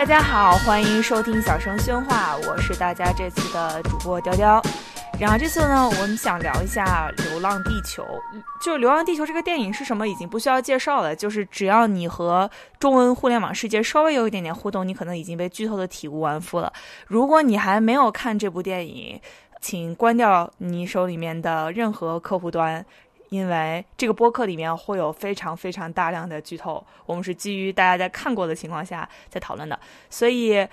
大家好，欢迎收听小声喧哗，我是大家这次的主播雕雕。然后这次呢，我们想聊一下《流浪地球》。就《流浪地球》这个电影是什么，已经不需要介绍了。就是只要你和中文互联网世界稍微有一点点互动，你可能已经被剧透的体无完肤了。如果你还没有看这部电影，请关掉你手里面的任何客户端。因为这个播客里面会有非常非常大量的剧透，我们是基于大家在看过的情况下在讨论的，所以，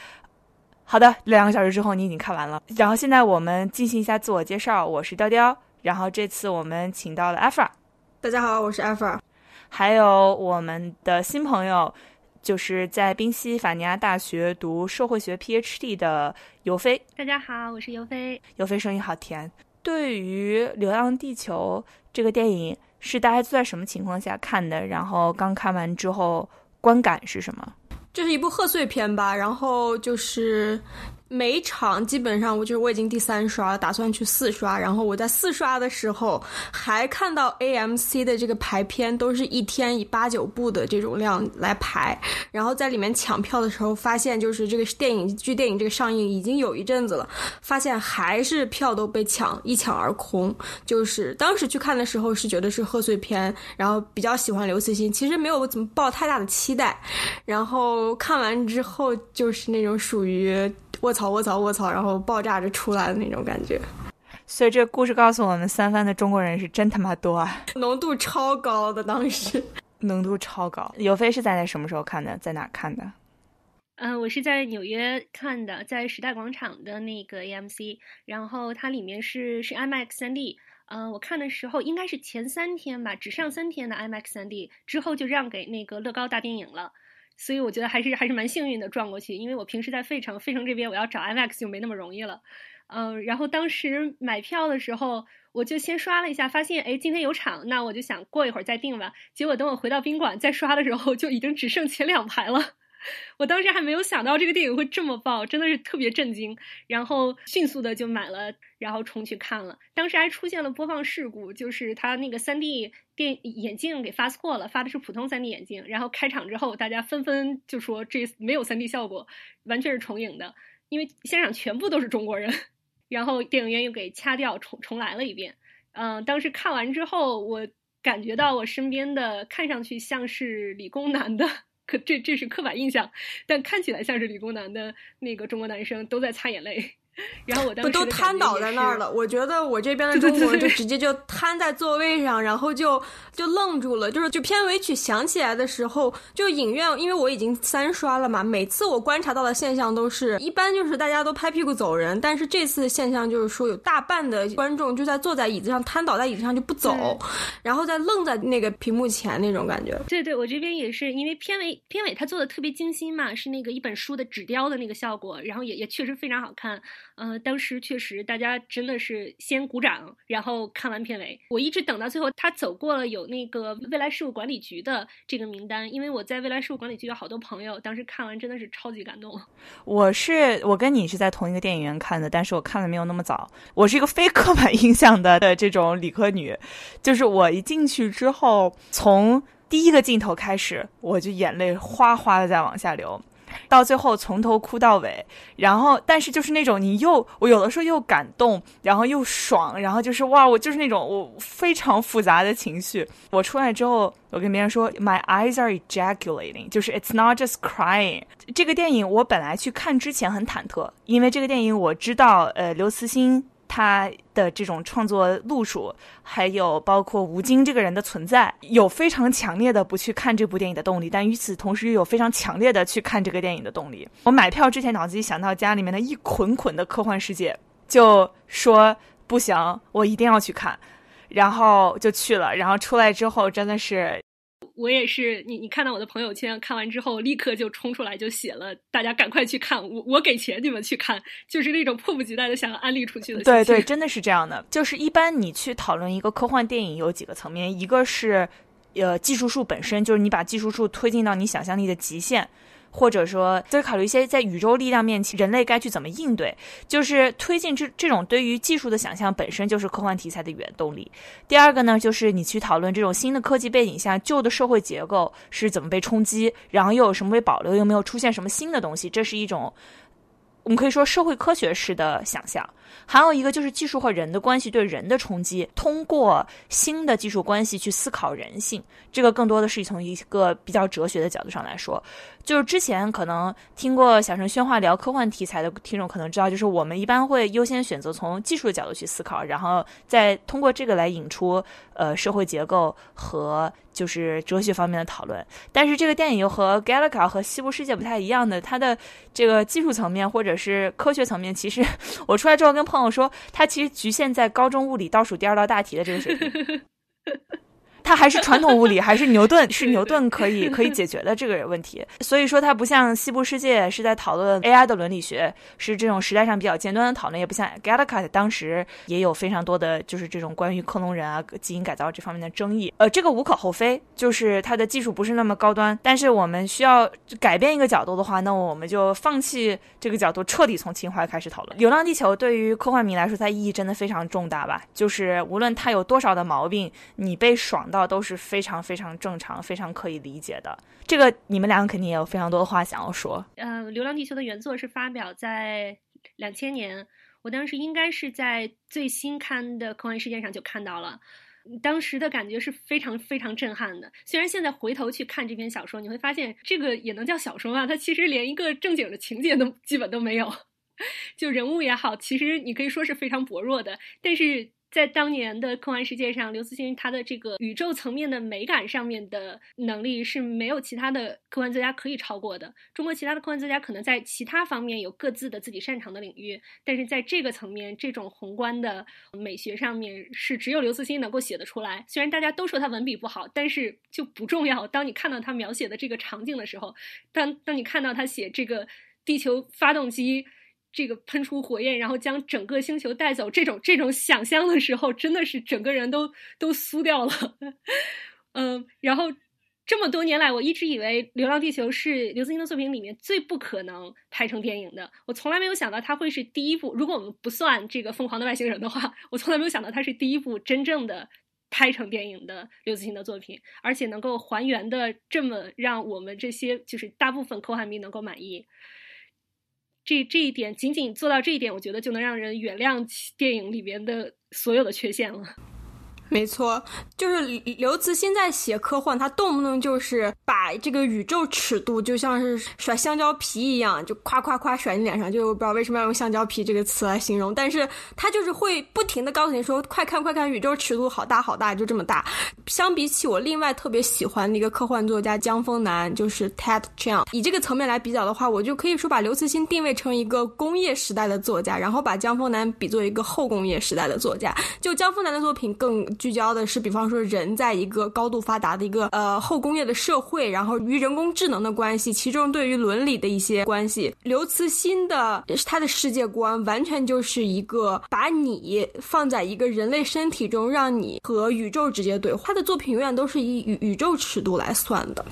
好的，两个小时之后你已经看完了，然后现在我们进行一下自我介绍，我是雕雕，然后这次我们请到了 Alpha，大家好，我是 Alpha，还有我们的新朋友，就是在宾夕法尼亚大学读社会学 PhD 的尤飞，大家好，我是尤飞，尤飞声音好甜。对于《流浪地球》这个电影，是大家在什么情况下看的？然后刚看完之后观感是什么？这是一部贺岁片吧，然后就是。每场基本上，我就是我已经第三刷，打算去四刷。然后我在四刷的时候，还看到 AMC 的这个排片都是一天以八九部的这种量来排。然后在里面抢票的时候，发现就是这个电影剧电影这个上映已经有一阵子了，发现还是票都被抢一抢而空。就是当时去看的时候是觉得是贺岁片，然后比较喜欢刘慈欣，其实没有怎么抱太大的期待。然后看完之后就是那种属于。卧槽卧槽卧槽！然后爆炸着出来的那种感觉，所以这个故事告诉我们，三番的中国人是真他妈多啊，浓度超高的当时，浓度超高。尤飞是在那什么时候看的？在哪看的？嗯，我是在纽约看的，在时代广场的那个 AMC，然后它里面是是 IMAX 3D。嗯，我看的时候应该是前三天吧，只上三天的 IMAX 3D，之后就让给那个乐高大电影了。所以我觉得还是还是蛮幸运的撞过去，因为我平时在费城，费城这边我要找 IMAX 就没那么容易了，嗯，然后当时买票的时候，我就先刷了一下，发现哎今天有场，那我就想过一会儿再订吧。结果等我回到宾馆再刷的时候，就已经只剩前两排了。我当时还没有想到这个电影会这么爆，真的是特别震惊，然后迅速的就买了，然后冲去看了。当时还出现了播放事故，就是他那个 3D 电眼镜给发错了，发的是普通 3D 眼镜。然后开场之后，大家纷纷就说这没有 3D 效果，完全是重影的，因为现场全部都是中国人。然后电影院又给掐掉，重重来了一遍。嗯，当时看完之后，我感觉到我身边的看上去像是理工男的。可这这是刻板印象，但看起来像是理工男的那个中国男生都在擦眼泪。然后我当时都瘫倒在那儿了，我觉得我这边的中国就直接就瘫在座位上，然后就就愣住了。就是就片尾曲响起来的时候，就影院，因为我已经三刷了嘛，每次我观察到的现象都是一般就是大家都拍屁股走人，但是这次现象就是说有大半的观众就在坐在椅子上瘫倒在椅子上就不走，然后再愣在那个屏幕前那种感觉。对对，我这边也是，因为片尾片尾他做的特别精心嘛，是那个一本书的纸雕的那个效果，然后也也确实非常好看。嗯，当时确实大家真的是先鼓掌，然后看完片尾。我一直等到最后，他走过了有那个未来事务管理局的这个名单，因为我在未来事务管理局有好多朋友，当时看完真的是超级感动。我是我跟你是在同一个电影院看的，但是我看的没有那么早。我是一个非刻板印象的的这种理科女，就是我一进去之后，从第一个镜头开始，我就眼泪哗哗的在往下流。到最后从头哭到尾，然后但是就是那种你又我有的时候又感动，然后又爽，然后就是哇，我就是那种我非常复杂的情绪。我出来之后，我跟别人说，My eyes are ejaculating，就是 It's not just crying。这个电影我本来去看之前很忐忑，因为这个电影我知道，呃，刘慈欣。他的这种创作路数，还有包括吴京这个人的存在，有非常强烈的不去看这部电影的动力，但与此同时又有非常强烈的去看这个电影的动力。我买票之前脑子里想到家里面的一捆捆的科幻世界，就说不行，我一定要去看，然后就去了，然后出来之后真的是。我也是，你你看到我的朋友圈，看完之后立刻就冲出来就写了，大家赶快去看，我我给钱你们去看，就是那种迫不及待的想要安利出去的。对对，真的是这样的。就是一般你去讨论一个科幻电影，有几个层面，一个是，呃，技术术本身，就是你把技术术推进到你想象力的极限。或者说在考虑一些在宇宙力量面前人类该去怎么应对，就是推进这这种对于技术的想象本身就是科幻题材的原动力。第二个呢，就是你去讨论这种新的科技背景下旧的社会结构是怎么被冲击，然后又有什么被保留，又没有出现什么新的东西，这是一种我们可以说社会科学式的想象。还有一个就是技术和人的关系对人的冲击，通过新的技术关系去思考人性，这个更多的是从一个比较哲学的角度上来说。就是之前可能听过小陈宣话聊科幻题材的听众可能知道，就是我们一般会优先选择从技术的角度去思考，然后再通过这个来引出呃社会结构和就是哲学方面的讨论。但是这个电影又和《Galaga》和《西部世界》不太一样的，它的这个技术层面或者是科学层面，其实我出来之后跟朋友说，他其实局限在高中物理倒数第二道大题的这个水平。它还是传统物理，还是牛顿是牛顿可以可以解决的这个问题。所以说，它不像《西部世界》是在讨论 AI 的伦理学，是这种时代上比较尖端的讨论；也不像《g a l a c a》当时也有非常多的就是这种关于克隆人啊、基因改造这方面的争议。呃，这个无可厚非，就是它的技术不是那么高端。但是我们需要改变一个角度的话，那我们就放弃这个角度，彻底从情怀开始讨论。《流浪地球》对于科幻迷来说，它意义真的非常重大吧？就是无论它有多少的毛病，你被爽到。都是非常非常正常、非常可以理解的。这个你们两个肯定也有非常多的话想要说。呃，《流浪地球》的原作是发表在两千年，我当时应该是在最新刊的科幻世界上就看到了，当时的感觉是非常非常震撼的。虽然现在回头去看这篇小说，你会发现这个也能叫小说吗？它其实连一个正经的情节都基本都没有，就人物也好，其实你可以说是非常薄弱的，但是。在当年的科幻世界上，刘慈欣他的这个宇宙层面的美感上面的能力是没有其他的科幻作家可以超过的。中国其他的科幻作家可能在其他方面有各自的自己擅长的领域，但是在这个层面，这种宏观的美学上面是只有刘慈欣能够写得出来。虽然大家都说他文笔不好，但是就不重要。当你看到他描写的这个场景的时候，当当你看到他写这个地球发动机。这个喷出火焰，然后将整个星球带走，这种这种想象的时候，真的是整个人都都酥掉了。嗯，然后这么多年来，我一直以为《流浪地球》是刘慈欣的作品里面最不可能拍成电影的。我从来没有想到他会是第一部，如果我们不算这个《疯狂的外星人》的话，我从来没有想到他是第一部真正的拍成电影的刘慈欣的作品，而且能够还原的这么让我们这些就是大部分科幻迷能够满意。这这一点，仅仅做到这一点，我觉得就能让人原谅电影里面的所有的缺陷了。没错，就是刘慈欣在写科幻，他动不动就是把这个宇宙尺度就像是甩香蕉皮一样，就夸夸夸甩你脸上。就不知道为什么要用香蕉皮这个词来形容，但是他就是会不停的告诉你说，快看快看，宇宙尺度好大好大，就这么大。相比起我另外特别喜欢的一个科幻作家江峰南，就是 Ted Chiang，以这个层面来比较的话，我就可以说把刘慈欣定位成一个工业时代的作家，然后把江峰南比作一个后工业时代的作家。就江峰南的作品更。聚焦的是，比方说人在一个高度发达的一个呃后工业的社会，然后与人工智能的关系，其中对于伦理的一些关系。刘慈欣的他的世界观完全就是一个把你放在一个人类身体中，让你和宇宙直接对话。他的作品永远都是以宇宇宙尺度来算的。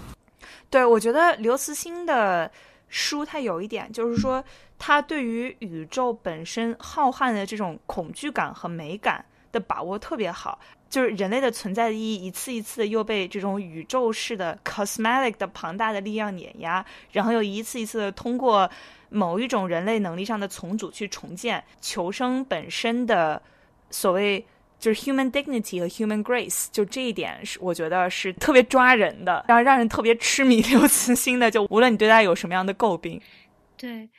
对，我觉得刘慈欣的书，它有一点就是说，他对于宇宙本身浩瀚的这种恐惧感和美感。的把握特别好，就是人类的存在的意义一次一次的又被这种宇宙式的 cosmetic 的庞大的力量碾压，然后又一次一次的通过某一种人类能力上的重组去重建求生本身的所谓就是 human dignity 和 human grace，就这一点是我觉得是特别抓人的，然后让人特别痴迷 刘慈欣的，就无论你对他有什么样的诟病，对。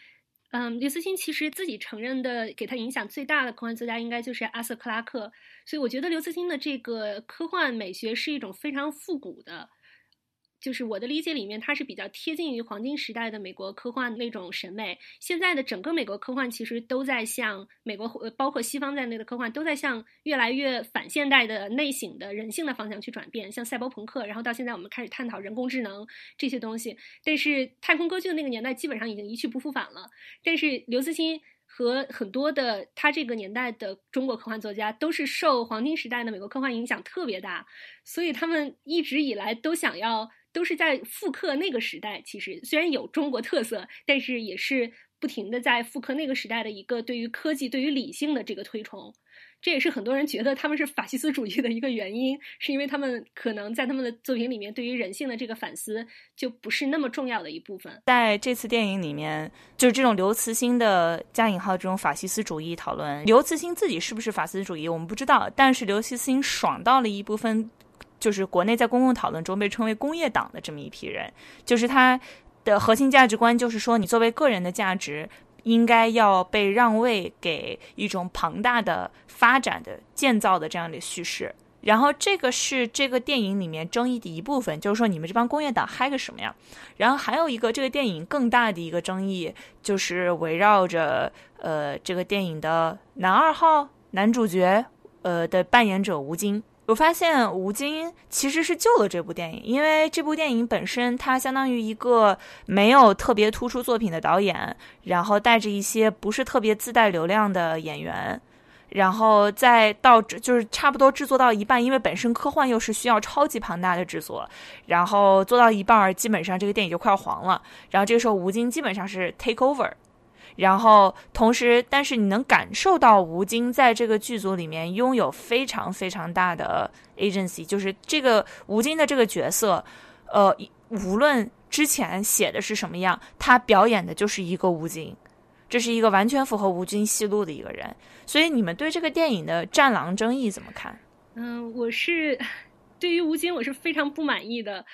嗯，刘慈欣其实自己承认的，给他影响最大的科幻作家应该就是阿瑟克拉克，所以我觉得刘慈欣的这个科幻美学是一种非常复古的。就是我的理解里面，它是比较贴近于黄金时代的美国科幻那种审美。现在的整个美国科幻其实都在向美国，包括西方在内的科幻都在向越来越反现代的内省的人性的方向去转变，像赛博朋克，然后到现在我们开始探讨人工智能这些东西。但是太空歌剧的那个年代基本上已经一去不复返了。但是刘慈欣和很多的他这个年代的中国科幻作家都是受黄金时代的美国科幻影响特别大，所以他们一直以来都想要。都是在复刻那个时代。其实虽然有中国特色，但是也是不停的在复刻那个时代的一个对于科技、对于理性的这个推崇。这也是很多人觉得他们是法西斯主义的一个原因，是因为他们可能在他们的作品里面对于人性的这个反思就不是那么重要的一部分。在这次电影里面，就是这种刘慈欣的加引号这种法西斯主义讨论，刘慈欣自己是不是法西斯主义我们不知道，但是刘慈欣爽到了一部分，就是国内在公共讨论中被称为工业党的这么一批人，就是他的核心价值观就是说，你作为个人的价值。应该要被让位给一种庞大的发展的建造的这样的叙事，然后这个是这个电影里面争议的一部分，就是说你们这帮工业党嗨个什么呀？然后还有一个这个电影更大的一个争议，就是围绕着呃这个电影的男二号男主角呃的扮演者吴京。我发现吴京其实是救了这部电影，因为这部电影本身它相当于一个没有特别突出作品的导演，然后带着一些不是特别自带流量的演员，然后再到就是差不多制作到一半，因为本身科幻又是需要超级庞大的制作，然后做到一半基本上这个电影就快要黄了，然后这个时候吴京基本上是 take over。然后，同时，但是你能感受到吴京在这个剧组里面拥有非常非常大的 agency，就是这个吴京的这个角色，呃，无论之前写的是什么样，他表演的就是一个吴京，这是一个完全符合吴京戏路的一个人。所以，你们对这个电影的《战狼》争议怎么看？嗯，我是 对于吴京我是非常不满意的。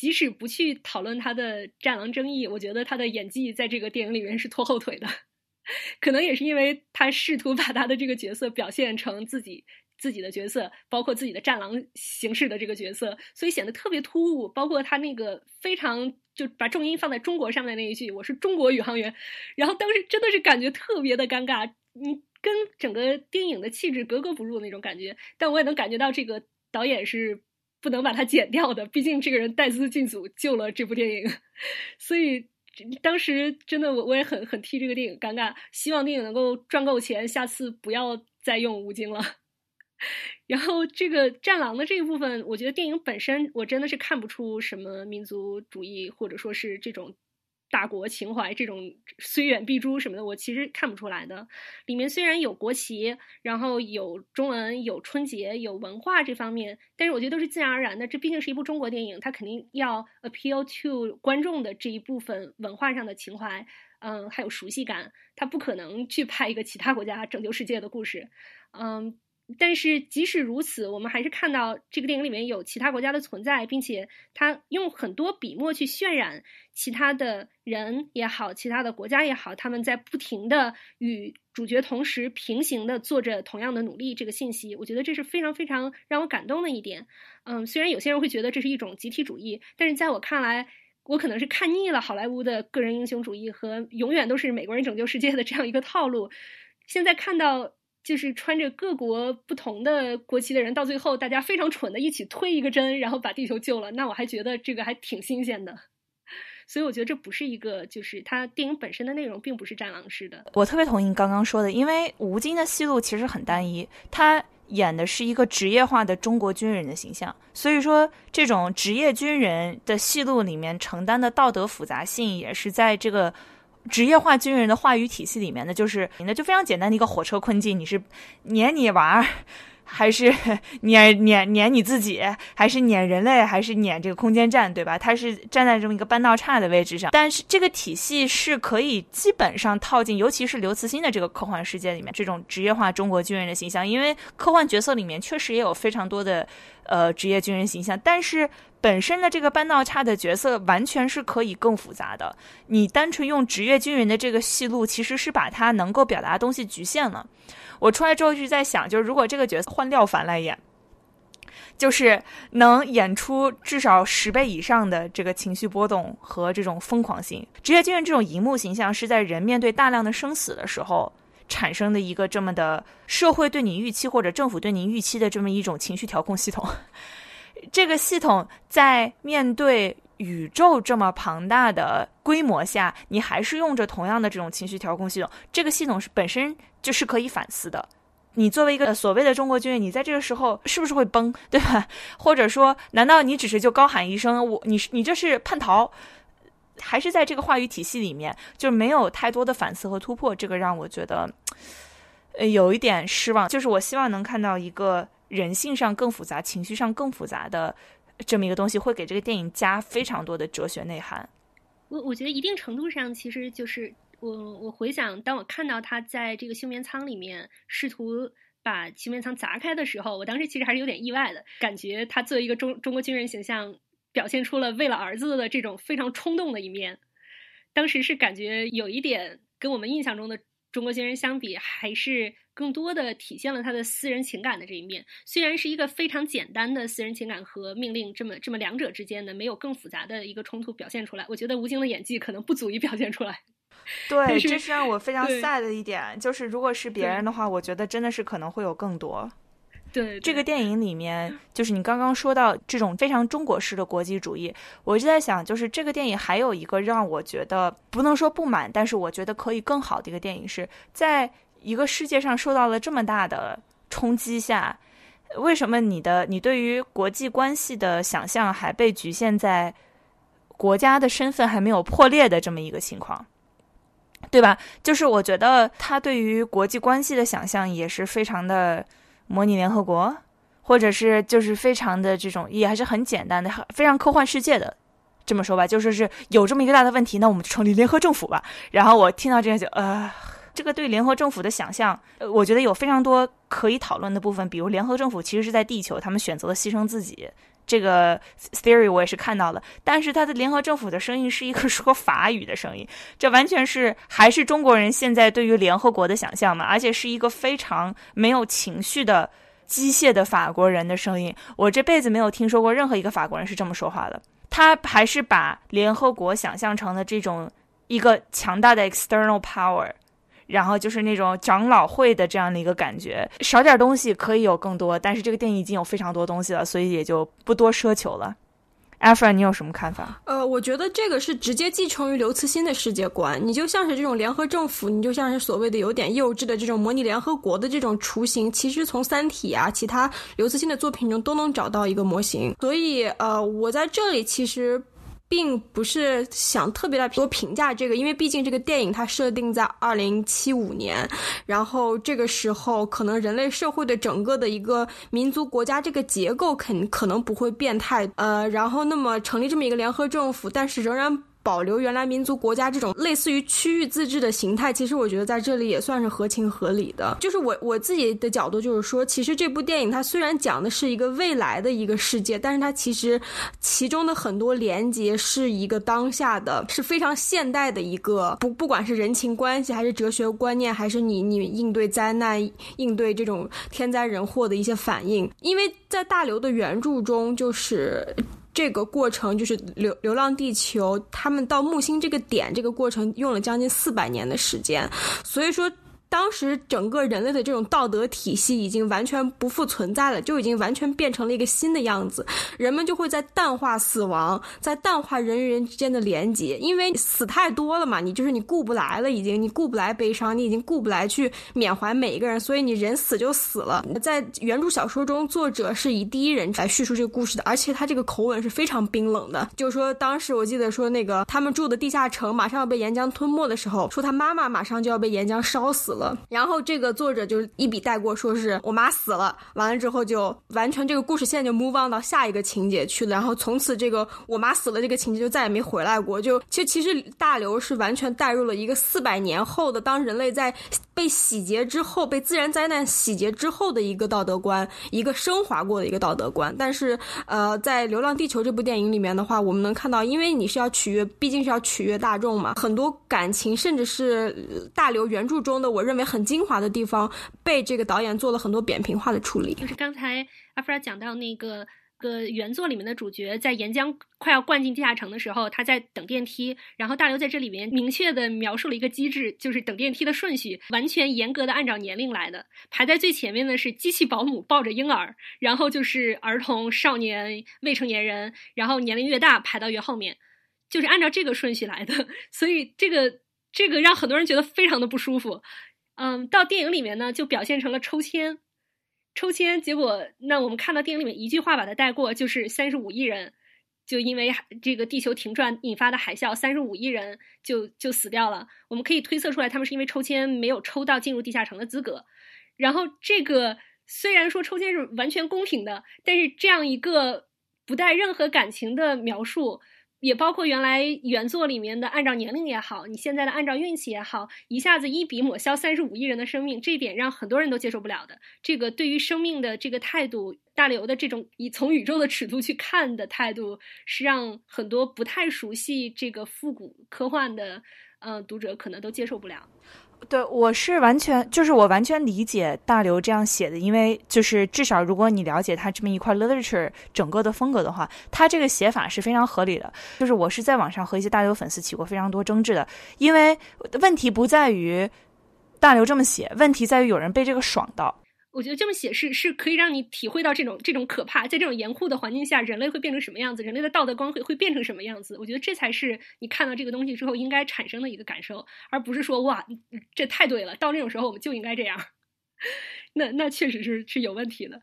即使不去讨论他的战狼争议，我觉得他的演技在这个电影里面是拖后腿的。可能也是因为他试图把他的这个角色表现成自己自己的角色，包括自己的战狼形式的这个角色，所以显得特别突兀。包括他那个非常就把重音放在中国上面那一句“我是中国宇航员”，然后当时真的是感觉特别的尴尬，嗯，跟整个电影的气质格格不入那种感觉。但我也能感觉到这个导演是。不能把它剪掉的，毕竟这个人带资进组救了这部电影，所以当时真的我我也很很替这个电影尴尬，希望电影能够赚够钱，下次不要再用吴京了。然后这个战狼的这一部分，我觉得电影本身我真的是看不出什么民族主义，或者说是这种。大国情怀这种虽远必诛什么的，我其实看不出来的。里面虽然有国旗，然后有中文，有春节，有文化这方面，但是我觉得都是自然而然的。这毕竟是一部中国电影，它肯定要 appeal to 观众的这一部分文化上的情怀，嗯，还有熟悉感。它不可能去拍一个其他国家拯救世界的故事，嗯。但是即使如此，我们还是看到这个电影里面有其他国家的存在，并且他用很多笔墨去渲染其他的人也好，其他的国家也好，他们在不停的与主角同时平行的做着同样的努力。这个信息，我觉得这是非常非常让我感动的一点。嗯，虽然有些人会觉得这是一种集体主义，但是在我看来，我可能是看腻了好莱坞的个人英雄主义和永远都是美国人拯救世界的这样一个套路。现在看到。就是穿着各国不同的国旗的人，到最后大家非常蠢的一起推一个针，然后把地球救了。那我还觉得这个还挺新鲜的，所以我觉得这不是一个，就是它电影本身的内容并不是战狼式的。我特别同意你刚刚说的，因为吴京的戏路其实很单一，他演的是一个职业化的中国军人的形象，所以说这种职业军人的戏路里面承担的道德复杂性也是在这个。职业化军人的话语体系里面呢，就是那就非常简单的一个火车困境，你是撵你娃儿，还是撵撵撵你自己，还是撵人类，还是撵这个空间站，对吧？它是站在这么一个半道岔的位置上，但是这个体系是可以基本上套进，尤其是刘慈欣的这个科幻世界里面，这种职业化中国军人的形象，因为科幻角色里面确实也有非常多的呃职业军人形象，但是。本身的这个半道岔的角色完全是可以更复杂的。你单纯用职业军人的这个戏路，其实是把他能够表达的东西局限了。我出来之后就在想，就是如果这个角色换廖凡来演，就是能演出至少十倍以上的这个情绪波动和这种疯狂性。职业军人这种荧幕形象是在人面对大量的生死的时候产生的一个这么的社会对你预期或者政府对你预期的这么一种情绪调控系统。这个系统在面对宇宙这么庞大的规模下，你还是用着同样的这种情绪调控系统。这个系统是本身就是可以反思的，你作为一个所谓的中国军人，你在这个时候是不是会崩，对吧？或者说，难道你只是就高喊一声“我你你这是叛逃”？还是在这个话语体系里面，就是没有太多的反思和突破，这个让我觉得，呃，有一点失望。就是我希望能看到一个人性上更复杂、情绪上更复杂的这么一个东西，会给这个电影加非常多的哲学内涵。我我觉得一定程度上，其实就是我我回想，当我看到他在这个休眠舱里面试图把休眠舱砸开的时候，我当时其实还是有点意外的，感觉他作为一个中中国军人形象。表现出了为了儿子的这种非常冲动的一面，当时是感觉有一点跟我们印象中的中国军人相比，还是更多的体现了他的私人情感的这一面。虽然是一个非常简单的私人情感和命令这么这么两者之间的没有更复杂的一个冲突表现出来，我觉得吴京的演技可能不足以表现出来。对，这是让我非常 sad 的一点，就是如果是别人的话，我觉得真的是可能会有更多。对这个电影里面，就是你刚刚说到这种非常中国式的国际主义，我就在想，就是这个电影还有一个让我觉得不能说不满，但是我觉得可以更好的一个电影，是在一个世界上受到了这么大的冲击下，为什么你的你对于国际关系的想象还被局限在国家的身份还没有破裂的这么一个情况，对吧？就是我觉得他对于国际关系的想象也是非常的。模拟联合国，或者是就是非常的这种，也还是很简单的，非常科幻世界的，这么说吧，就说是有这么一个大的问题，那我们就成立联合政府吧。然后我听到这样就，呃，这个对联合政府的想象，我觉得有非常多可以讨论的部分，比如联合政府其实是在地球，他们选择了牺牲自己，这个 theory 我也是看到了，但是他的联合政府的声音是一个 说法语的声音，这完全是还是中国人现在对于联合国的想象嘛，而且是一个非常没有情绪的机械的法国人的声音，我这辈子没有听说过任何一个法国人是这么说话的，他还是把联合国想象成了这种一个强大的 external power。然后就是那种长老会的这样的一个感觉，少点东西可以有更多，但是这个电影已经有非常多东西了，所以也就不多奢求了。阿弗，你有什么看法？呃，我觉得这个是直接继承于刘慈欣的世界观，你就像是这种联合政府，你就像是所谓的有点幼稚的这种模拟联合国的这种雏形，其实从《三体》啊，其他刘慈欣的作品中都能找到一个模型。所以，呃，我在这里其实。并不是想特别的多评价这个，因为毕竟这个电影它设定在二零七五年，然后这个时候可能人类社会的整个的一个民族国家这个结构肯可能不会变态，呃，然后那么成立这么一个联合政府，但是仍然。保留原来民族国家这种类似于区域自治的形态，其实我觉得在这里也算是合情合理的。就是我我自己的角度，就是说，其实这部电影它虽然讲的是一个未来的一个世界，但是它其实其中的很多连接是一个当下的，是非常现代的一个不不管是人情关系，还是哲学观念，还是你你应对灾难、应对这种天灾人祸的一些反应。因为在大刘的原著中，就是。这个过程就是流流浪地球，他们到木星这个点，这个过程用了将近四百年的时间，所以说。当时整个人类的这种道德体系已经完全不复存在了，就已经完全变成了一个新的样子。人们就会在淡化死亡，在淡化人与人之间的连结，因为死太多了嘛，你就是你顾不来了，已经你顾不来悲伤，你已经顾不来去缅怀每一个人，所以你人死就死了。在原著小说中，作者是以第一人来叙述这个故事的，而且他这个口吻是非常冰冷的。就是说，当时我记得说那个他们住的地下城马上要被岩浆吞没的时候，说他妈妈马上就要被岩浆烧死了。然后这个作者就一笔带过，说是我妈死了。完了之后就完全这个故事线就 move on 到下一个情节去了。然后从此这个我妈死了这个情节就再也没回来过。就其实其实大刘是完全带入了一个四百年后的当人类在被洗劫之后，被自然灾难洗劫之后的一个道德观，一个升华过的一个道德观。但是呃，在《流浪地球》这部电影里面的话，我们能看到，因为你是要取悦，毕竟是要取悦大众嘛，很多感情甚至是大刘原著中的我。认为很精华的地方，被这个导演做了很多扁平化的处理。就是刚才阿弗拉讲到那个个原作里面的主角在岩浆快要灌进地下城的时候，他在等电梯。然后大刘在这里面明确的描述了一个机制，就是等电梯的顺序完全严格的按照年龄来的。排在最前面的是机器保姆抱着婴儿，然后就是儿童、少年、未成年人，然后年龄越大排到越后面，就是按照这个顺序来的。所以这个这个让很多人觉得非常的不舒服。嗯，到电影里面呢就表现成了抽签，抽签结果那我们看到电影里面一句话把它带过，就是三十五亿人就因为这个地球停转引发的海啸，三十五亿人就就死掉了。我们可以推测出来，他们是因为抽签没有抽到进入地下城的资格。然后这个虽然说抽签是完全公平的，但是这样一个不带任何感情的描述。也包括原来原作里面的按照年龄也好，你现在的按照运气也好，一下子一笔抹消三十五亿人的生命，这一点让很多人都接受不了的。这个对于生命的这个态度，大刘的这种以从宇宙的尺度去看的态度，是让很多不太熟悉这个复古科幻的，呃，读者可能都接受不了。对，我是完全就是我完全理解大刘这样写的，因为就是至少如果你了解他这么一块 literature 整个的风格的话，他这个写法是非常合理的。就是我是在网上和一些大刘粉丝起过非常多争执的，因为问题不在于大刘这么写，问题在于有人被这个爽到。我觉得这么写是是可以让你体会到这种这种可怕，在这种严酷的环境下，人类会变成什么样子，人类的道德光会会变成什么样子。我觉得这才是你看到这个东西之后应该产生的一个感受，而不是说哇，这太对了，到那种时候我们就应该这样。那那确实是是有问题的。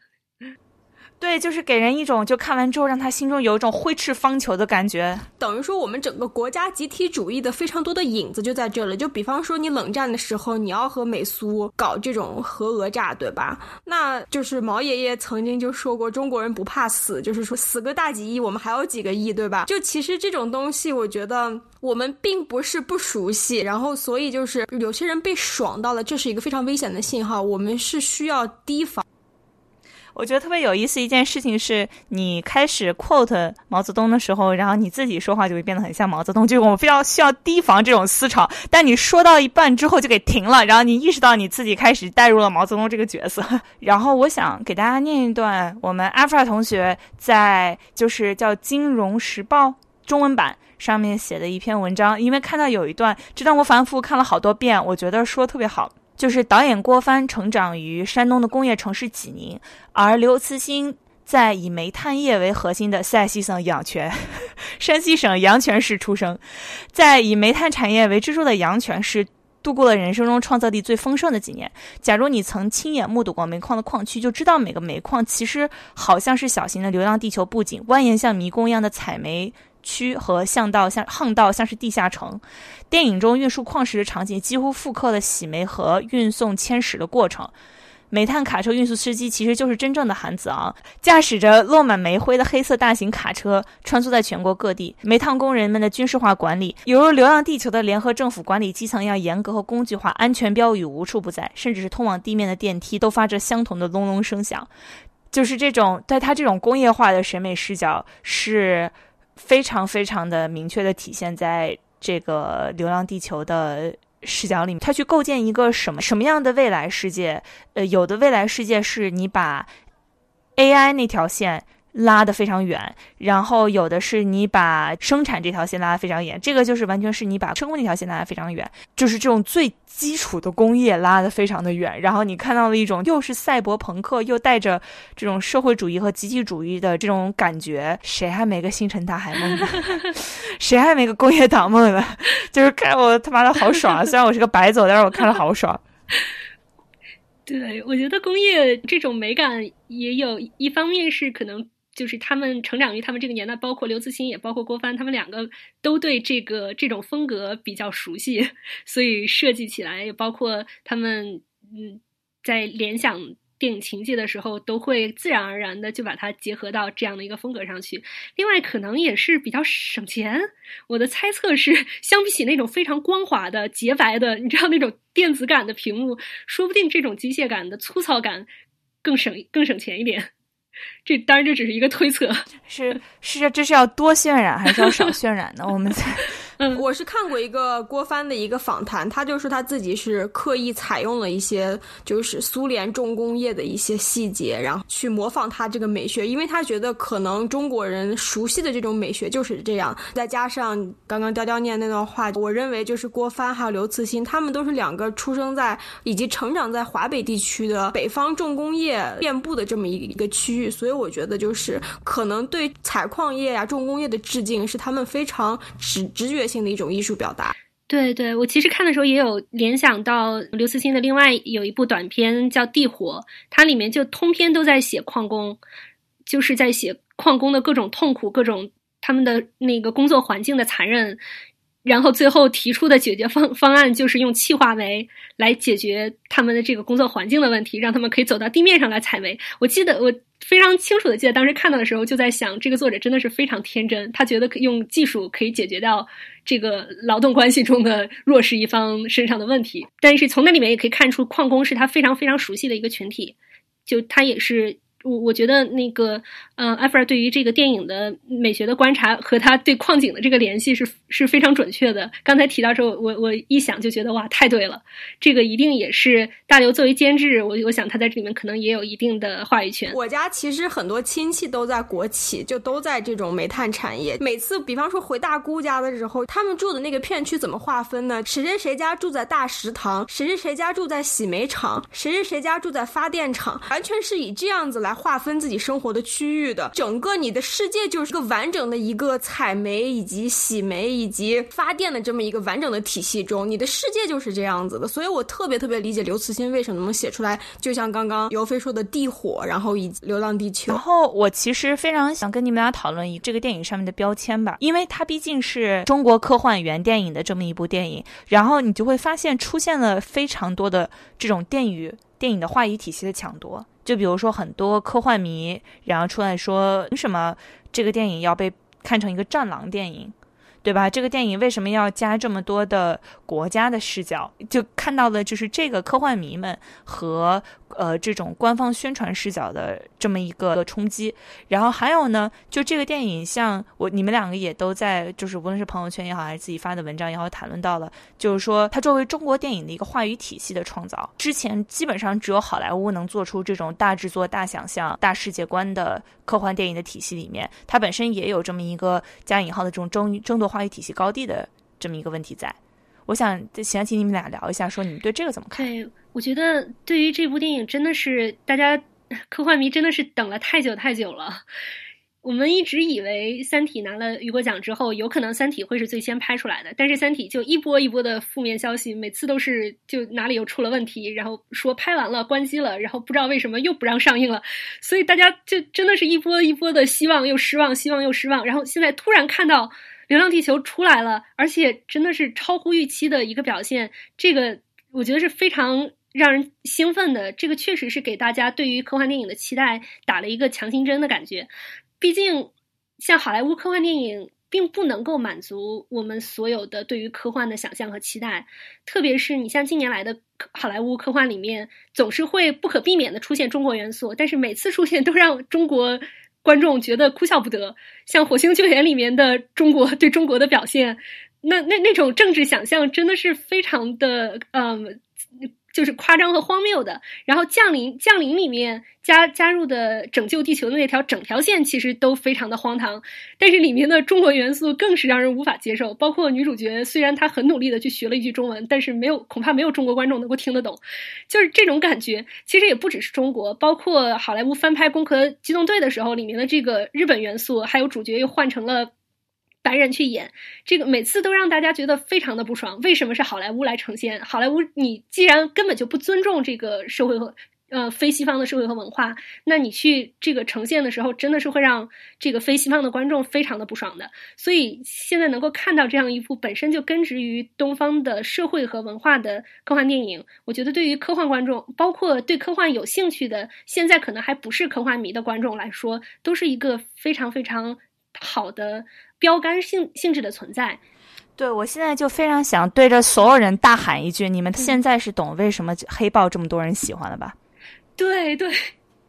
对，就是给人一种就看完之后让他心中有一种挥斥方遒的感觉。等于说，我们整个国家集体主义的非常多的影子就在这里。就比方说，你冷战的时候，你要和美苏搞这种核讹诈，对吧？那就是毛爷爷曾经就说过，中国人不怕死，就是说死个大几亿，我们还有几个亿，对吧？就其实这种东西，我觉得我们并不是不熟悉，然后所以就是有些人被爽到了，这是一个非常危险的信号，我们是需要提防。我觉得特别有意思一件事情是，你开始 quote 毛泽东的时候，然后你自己说话就会变得很像毛泽东，就我们非常需要提防这种思潮。但你说到一半之后就给停了，然后你意识到你自己开始带入了毛泽东这个角色。然后我想给大家念一段我们阿弗尔同学在就是叫《金融时报》中文版上面写的一篇文章，因为看到有一段，这段我反复看了好多遍，我觉得说特别好。就是导演郭帆成长于山东的工业城市济宁，而刘慈欣在以煤炭业为核心的陕西省阳泉，山西省阳泉市出生，在以煤炭产业为支柱的阳泉市度过了人生中创造力最丰盛的几年。假如你曾亲眼目睹过煤矿的矿区，就知道每个煤矿其实好像是小型的流浪地球布景，蜿蜒像迷宫一样的采煤。区和巷道像巷道像是地下城，电影中运输矿石的场景几乎复刻了洗煤和运送铅石的过程。煤炭卡车运输司机其实就是真正的韩子昂，驾驶着落满煤灰的黑色大型卡车穿梭在全国各地。煤炭工人们的军事化管理，犹如《流浪地球》的联合政府管理基层一样严格和工具化，安全标语无处不在，甚至是通往地面的电梯都发着相同的隆隆声响。就是这种，在他这种工业化的审美视角是。非常非常的明确的体现在这个《流浪地球》的视角里面，他去构建一个什么什么样的未来世界？呃，有的未来世界是你把 AI 那条线。拉得非常远，然后有的是你把生产这条线拉得非常远，这个就是完全是你把生物那条线拉得非常远，就是这种最基础的工业拉得非常的远，然后你看到了一种又是赛博朋克又带着这种社会主义和集体主义的这种感觉，谁还没个星辰大海梦呢？谁还没个工业党梦呢？就是看我他妈的好爽！虽然我是个白走，但是我看了好爽。对，我觉得工业这种美感也有一方面是可能。就是他们成长于他们这个年代，包括刘慈欣，也包括郭帆，他们两个都对这个这种风格比较熟悉，所以设计起来，也包括他们嗯，在联想电影情节的时候，都会自然而然的就把它结合到这样的一个风格上去。另外，可能也是比较省钱。我的猜测是，相比起那种非常光滑的洁白的，你知道那种电子感的屏幕，说不定这种机械感的粗糙感更省更省钱一点。这当然这只是一个推测，是是这是要多渲染还是要少渲染呢？我们。嗯，我是看过一个郭帆的一个访谈，他就说他自己是刻意采用了一些就是苏联重工业的一些细节，然后去模仿他这个美学，因为他觉得可能中国人熟悉的这种美学就是这样。再加上刚刚雕雕念那段话，我认为就是郭帆还有刘慈欣，他们都是两个出生在以及成长在华北地区的北方重工业遍布的这么一一个区域，所以我觉得就是可能对采矿业呀、重工业的致敬是他们非常直直觉。性的一种艺术表达，对对，我其实看的时候也有联想到刘慈欣的另外有一部短片叫《地火》，它里面就通篇都在写矿工，就是在写矿工的各种痛苦、各种他们的那个工作环境的残忍。然后最后提出的解决方方案就是用气化煤来解决他们的这个工作环境的问题，让他们可以走到地面上来采煤。我记得我非常清楚的记得，当时看到的时候就在想，这个作者真的是非常天真，他觉得用技术可以解决掉这个劳动关系中的弱势一方身上的问题。但是从那里面也可以看出，矿工是他非常非常熟悉的一个群体，就他也是。我我觉得那个，嗯，埃弗尔对于这个电影的美学的观察和他对矿井的这个联系是是非常准确的。刚才提到之后，我我一想就觉得哇，太对了，这个一定也是大刘作为监制，我我想他在这里面可能也有一定的话语权。我家其实很多亲戚都在国企，就都在这种煤炭产业。每次比方说回大姑家的时候，他们住的那个片区怎么划分呢？谁谁谁家住在大食堂，谁谁谁家住在洗煤厂，谁谁谁家住在发电厂，完全是以这样子来。划分自己生活的区域的，整个你的世界就是个完整的一个采煤以及洗煤以及发电的这么一个完整的体系中，你的世界就是这样子的。所以我特别特别理解刘慈欣为什么能写出来，就像刚刚尤飞说的《地火》，然后以及《流浪地球》。然后我其实非常想跟你们俩讨论一这个电影上面的标签吧，因为它毕竟是中国科幻原电影的这么一部电影，然后你就会发现出现了非常多的这种电影电影的话语体系的抢夺。就比如说很多科幻迷，然后出来说，为什么这个电影要被看成一个战狼电影，对吧？这个电影为什么要加这么多的国家的视角？就看到了就是这个科幻迷们和。呃，这种官方宣传视角的这么一个冲击，然后还有呢，就这个电影，像我你们两个也都在，就是无论是朋友圈也好，还是自己发的文章也好，谈论到了，就是说它作为中国电影的一个话语体系的创造，之前基本上只有好莱坞能做出这种大制作、大想象、大世界观的科幻电影的体系里面，它本身也有这么一个加引号的这种争争夺话语体系高地的这么一个问题在。我想想请你们俩聊一下，说你们对这个怎么看？对，我觉得对于这部电影，真的是大家 科幻迷真的是等了太久太久了。我们一直以为《三体》拿了雨果奖之后，有可能《三体》会是最先拍出来的，但是《三体》就一波一波的负面消息，每次都是就哪里又出了问题，然后说拍完了关机了，然后不知道为什么又不让上映了，所以大家就真的是一波一波的希望又失望，希望又失望，然后现在突然看到。《流浪地球》出来了，而且真的是超乎预期的一个表现，这个我觉得是非常让人兴奋的。这个确实是给大家对于科幻电影的期待打了一个强心针的感觉。毕竟，像好莱坞科幻电影并不能够满足我们所有的对于科幻的想象和期待，特别是你像近年来的好莱坞科幻里面，总是会不可避免的出现中国元素，但是每次出现都让中国。观众觉得哭笑不得，像《火星救援》里面的中国对中国的表现，那那那种政治想象真的是非常的，嗯。就是夸张和荒谬的，然后降临降临里面加加入的拯救地球的那条整条线其实都非常的荒唐，但是里面的中国元素更是让人无法接受。包括女主角，虽然她很努力的去学了一句中文，但是没有恐怕没有中国观众能够听得懂。就是这种感觉，其实也不只是中国，包括好莱坞翻拍《攻壳机动队》的时候，里面的这个日本元素，还有主角又换成了。白人去演这个，每次都让大家觉得非常的不爽。为什么是好莱坞来呈现？好莱坞，你既然根本就不尊重这个社会和呃非西方的社会和文化，那你去这个呈现的时候，真的是会让这个非西方的观众非常的不爽的。所以现在能够看到这样一部本身就根植于东方的社会和文化的科幻电影，我觉得对于科幻观众，包括对科幻有兴趣的现在可能还不是科幻迷的观众来说，都是一个非常非常好的。标杆性性质的存在，对我现在就非常想对着所有人大喊一句：你们现在是懂为什么黑豹这么多人喜欢了吧？对对，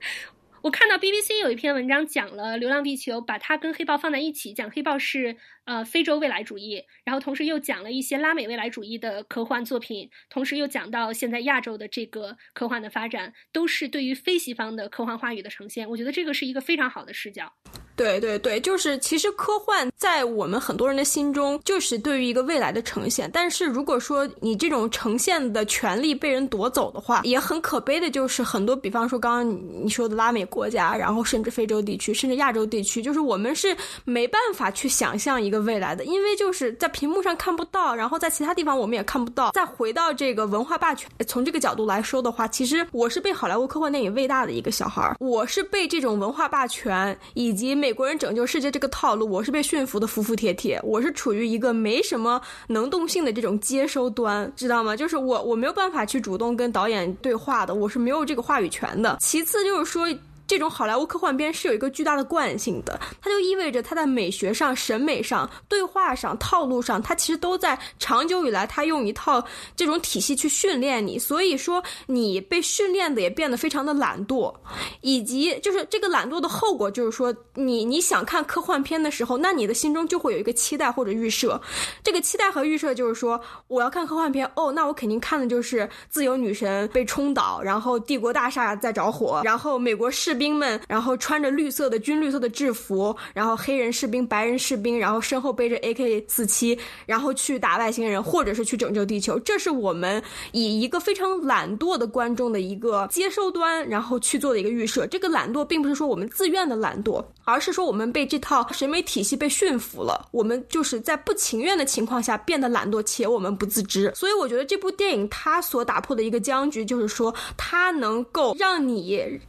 我看到 BBC 有一篇文章讲了《流浪地球》，把它跟黑豹放在一起讲，黑豹是呃非洲未来主义，然后同时又讲了一些拉美未来主义的科幻作品，同时又讲到现在亚洲的这个科幻的发展，都是对于非西方的科幻话语的呈现。我觉得这个是一个非常好的视角。对对对，就是其实科幻在我们很多人的心中就是对于一个未来的呈现。但是如果说你这种呈现的权利被人夺走的话，也很可悲的就是很多，比方说刚刚你说的拉美国家，然后甚至非洲地区，甚至亚洲地区，就是我们是没办法去想象一个。未来的，因为就是在屏幕上看不到，然后在其他地方我们也看不到。再回到这个文化霸权，从这个角度来说的话，其实我是被好莱坞科幻电影喂大的一个小孩儿，我是被这种文化霸权以及美国人拯救世界这个套路，我是被驯服的服服帖帖，我是处于一个没什么能动性的这种接收端，知道吗？就是我我没有办法去主动跟导演对话的，我是没有这个话语权的。其次就是说。这种好莱坞科幻片是有一个巨大的惯性的，它就意味着它在美学上、审美上、对话上、套路上，它其实都在长久以来，它用一套这种体系去训练你。所以说，你被训练的也变得非常的懒惰，以及就是这个懒惰的后果，就是说你你想看科幻片的时候，那你的心中就会有一个期待或者预设。这个期待和预设就是说，我要看科幻片，哦，那我肯定看的就是自由女神被冲倒，然后帝国大厦在着火，然后美国士。兵们，然后穿着绿色的军绿色的制服，然后黑人士兵、白人士兵，然后身后背着 AK 四七，然后去打外星人，或者是去拯救地球。这是我们以一个非常懒惰的观众的一个接收端，然后去做的一个预设。这个懒惰并不是说我们自愿的懒惰，而是说我们被这套审美体系被驯服了。我们就是在不情愿的情况下变得懒惰，且我们不自知。所以我觉得这部电影它所打破的一个僵局，就是说它能够让你。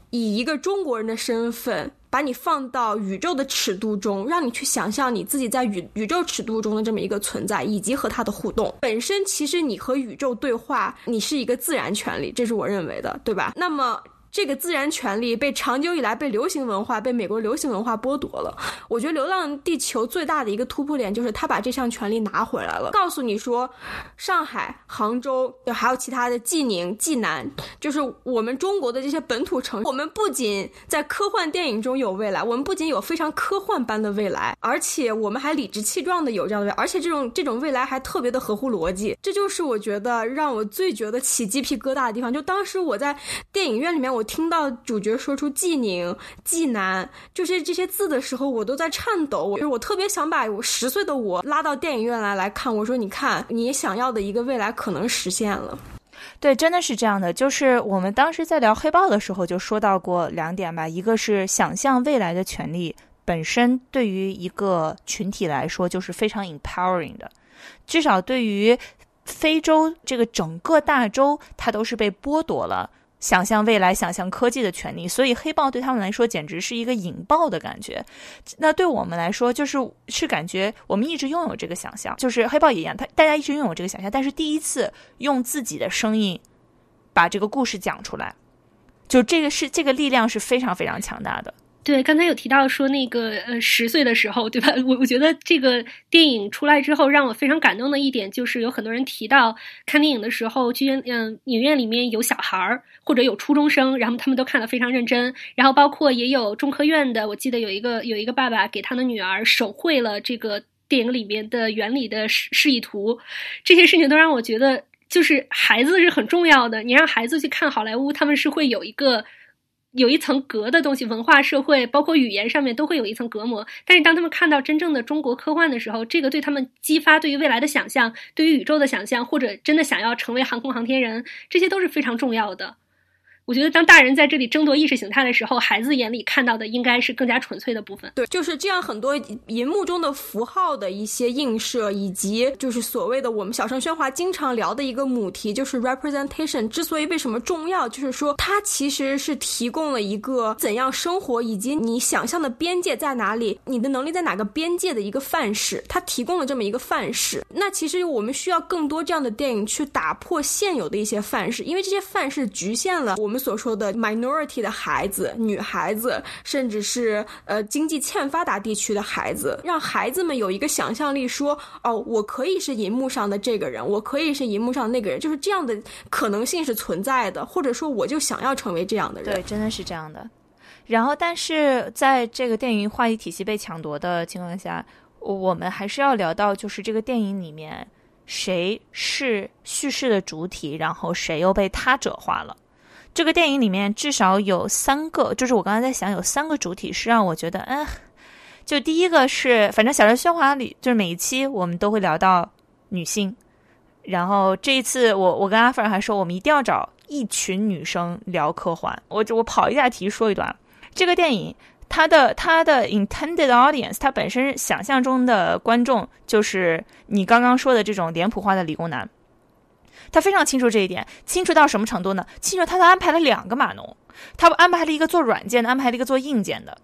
以一个中国人的身份，把你放到宇宙的尺度中，让你去想象你自己在宇宇宙尺度中的这么一个存在，以及和它的互动。本身其实你和宇宙对话，你是一个自然权利，这是我认为的，对吧？那么。这个自然权利被长久以来被流行文化、被美国流行文化剥夺了。我觉得《流浪地球》最大的一个突破点就是他把这项权利拿回来了，告诉你说，上海、杭州，还有其他的济宁、济南，就是我们中国的这些本土城市，我们不仅在科幻电影中有未来，我们不仅有非常科幻般的未来，而且我们还理直气壮的有这样的未来，而且这种这种未来还特别的合乎逻辑。这就是我觉得让我最觉得起鸡皮疙瘩的地方。就当时我在电影院里面，我。我听到主角说出济宁、济南，就是这些字的时候，我都在颤抖。我就我特别想把我十岁的我拉到电影院来来看。我说：“你看，你想要的一个未来可能实现了。”对，真的是这样的。就是我们当时在聊黑豹的时候就说到过两点吧，一个是想象未来的权利本身对于一个群体来说就是非常 empowering 的，至少对于非洲这个整个大洲，它都是被剥夺了。想象未来、想象科技的权利，所以黑豹对他们来说简直是一个引爆的感觉。那对我们来说，就是是感觉我们一直拥有这个想象，就是黑豹也一样，他大家一直拥有这个想象，但是第一次用自己的声音把这个故事讲出来，就这个是这个力量是非常非常强大的。对，刚才有提到说那个呃十岁的时候，对吧？我我觉得这个电影出来之后，让我非常感动的一点就是有很多人提到看电影的时候，剧院嗯影院里面有小孩儿或者有初中生，然后他们都看得非常认真。然后包括也有中科院的，我记得有一个有一个爸爸给他的女儿手绘了这个电影里面的原理的示示意图，这些事情都让我觉得就是孩子是很重要的。你让孩子去看好莱坞，他们是会有一个。有一层隔的东西，文化、社会，包括语言上面都会有一层隔膜。但是当他们看到真正的中国科幻的时候，这个对他们激发对于未来的想象，对于宇宙的想象，或者真的想要成为航空航天人，这些都是非常重要的。我觉得，当大人在这里争夺意识形态的时候，孩子眼里看到的应该是更加纯粹的部分。对，就是这样。很多银幕中的符号的一些映射，以及就是所谓的我们小声喧哗经常聊的一个母题，就是 representation。之所以为什么重要，就是说它其实是提供了一个怎样生活，以及你想象的边界在哪里，你的能力在哪个边界的一个范式。它提供了这么一个范式。那其实我们需要更多这样的电影去打破现有的一些范式，因为这些范式局限了我们。所说的 minority 的孩子、女孩子，甚至是呃经济欠发达地区的孩子，让孩子们有一个想象力，说哦，我可以是银幕上的这个人，我可以是银幕上那个人，就是这样的可能性是存在的，或者说我就想要成为这样的人。对，真的是这样的。然后，但是在这个电影话语体系被抢夺的情况下，我们还是要聊到，就是这个电影里面谁是叙事的主体，然后谁又被他者化了。这个电影里面至少有三个，就是我刚才在想，有三个主体是让我觉得，嗯，就第一个是，反正《小人喧哗》里，就是每一期我们都会聊到女性，然后这一次我我跟阿凡还说，我们一定要找一群女生聊科幻。我我跑一下题说一段，这个电影它的它的 intended audience，它本身想象中的观众就是你刚刚说的这种脸谱化的理工男。他非常清楚这一点，清楚到什么程度呢？清楚他都安排了两个码农，他安排了一个做软件的，安排了一个做硬件的。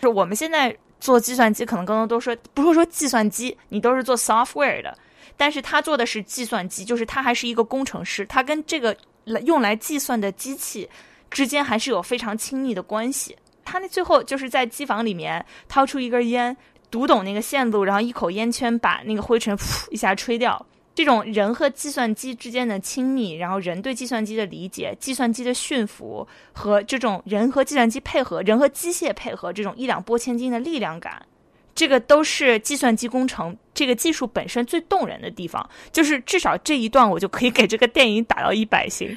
就我们现在做计算机，可能更多都说不是说计算机，你都是做 software 的，但是他做的是计算机，就是他还是一个工程师，他跟这个用来计算的机器之间还是有非常亲密的关系。他那最后就是在机房里面掏出一根烟，读懂那个线路，然后一口烟圈把那个灰尘噗一下吹掉。这种人和计算机之间的亲密，然后人对计算机的理解，计算机的驯服和这种人和计算机配合、人和机械配合这种一两拨千斤的力量感，这个都是计算机工程这个技术本身最动人的地方。就是至少这一段，我就可以给这个电影打到一百星。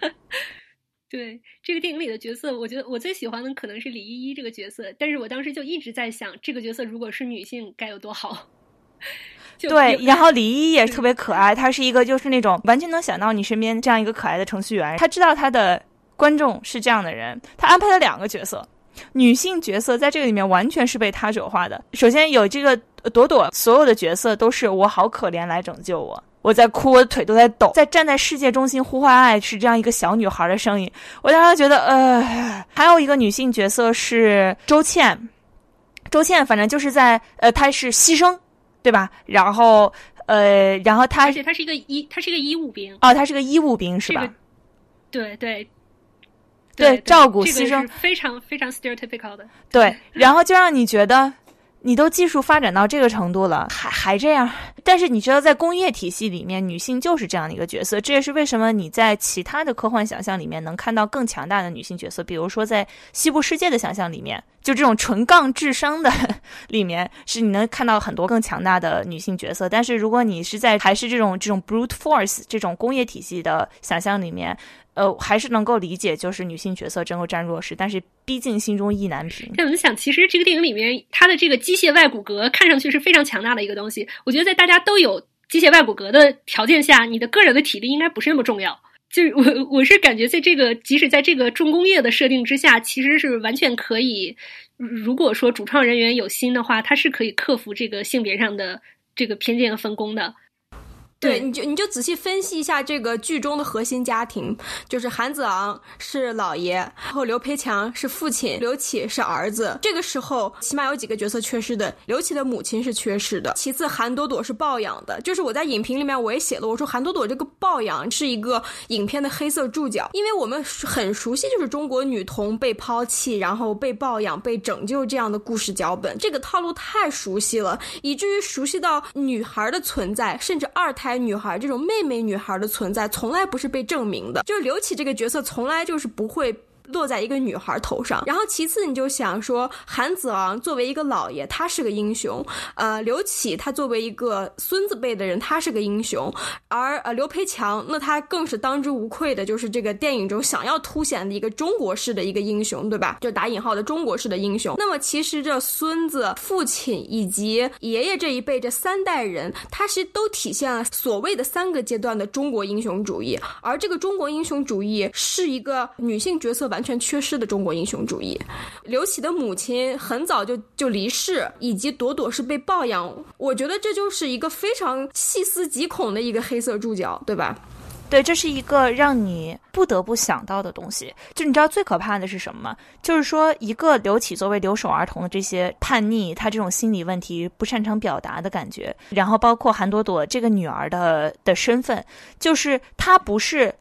对这个电影里的角色，我觉得我最喜欢的可能是李依依这个角色，但是我当时就一直在想，这个角色如果是女性该有多好。对，然后李依依也特别可爱，她是一个就是那种完全能想到你身边这样一个可爱的程序员，她知道她的观众是这样的人，她安排了两个角色，女性角色在这个里面完全是被他者化的。首先有这个朵朵，所有的角色都是我好可怜来拯救我，我在哭，我的腿都在抖，在站在世界中心呼唤爱，是这样一个小女孩的声音。我当时觉得，呃，还有一个女性角色是周倩，周倩反正就是在呃，她是牺牲。对吧？然后，呃，然后他，而且他是一个医，他是一个医务兵。哦，他是个医务兵，是吧？对对对，照顾牺牲，非常非常 stereotypical 的。对，然后就让你觉得。你都技术发展到这个程度了，还还这样？但是你知道，在工业体系里面，女性就是这样的一个角色。这也是为什么你在其他的科幻想象里面能看到更强大的女性角色。比如说，在西部世界的想象里面，就这种纯杠智商的 里面，是你能看到很多更强大的女性角色。但是如果你是在还是这种这种 brute force 这种工业体系的想象里面。呃，还是能够理解，就是女性角色真够占弱势，但是毕竟心中意难平。但我们想，其实这个电影里面，它的这个机械外骨骼看上去是非常强大的一个东西。我觉得在大家它都有机械外骨骼的条件下，你的个人的体力应该不是那么重要。就是我，我是感觉在这个即使在这个重工业的设定之下，其实是完全可以。如果说主创人员有心的话，他是可以克服这个性别上的这个偏见和分工的。对，你就你就仔细分析一下这个剧中的核心家庭，就是韩子昂是姥爷，然后刘培强是父亲，刘启是儿子。这个时候起码有几个角色缺失的，刘启的母亲是缺失的。其次，韩朵朵是抱养的，就是我在影评里面我也写了，我说韩朵朵这个抱养是一个影片的黑色注脚，因为我们很熟悉就是中国女童被抛弃，然后被抱养、被拯救这样的故事脚本，这个套路太熟悉了，以至于熟悉到女孩的存在，甚至二胎。女孩这种妹妹女孩的存在，从来不是被证明的。就刘启这个角色，从来就是不会。落在一个女孩头上，然后其次你就想说，韩子昂作为一个老爷，他是个英雄，呃，刘启他作为一个孙子辈的人，他是个英雄，而呃刘培强，那他更是当之无愧的，就是这个电影中想要凸显的一个中国式的一个英雄，对吧？就打引号的中国式的英雄。那么其实这孙子、父亲以及爷爷这一辈这三代人，他是都体现了所谓的三个阶段的中国英雄主义，而这个中国英雄主义是一个女性角色吧。完全缺失的中国英雄主义。刘启的母亲很早就就离世，以及朵朵是被抱养，我觉得这就是一个非常细思极恐的一个黑色注脚，对吧？对，这是一个让你不得不想到的东西。就你知道最可怕的是什么吗？就是说，一个刘启作为留守儿童的这些叛逆，他这种心理问题不擅长表达的感觉，然后包括韩朵朵这个女儿的的身份，就是她不是。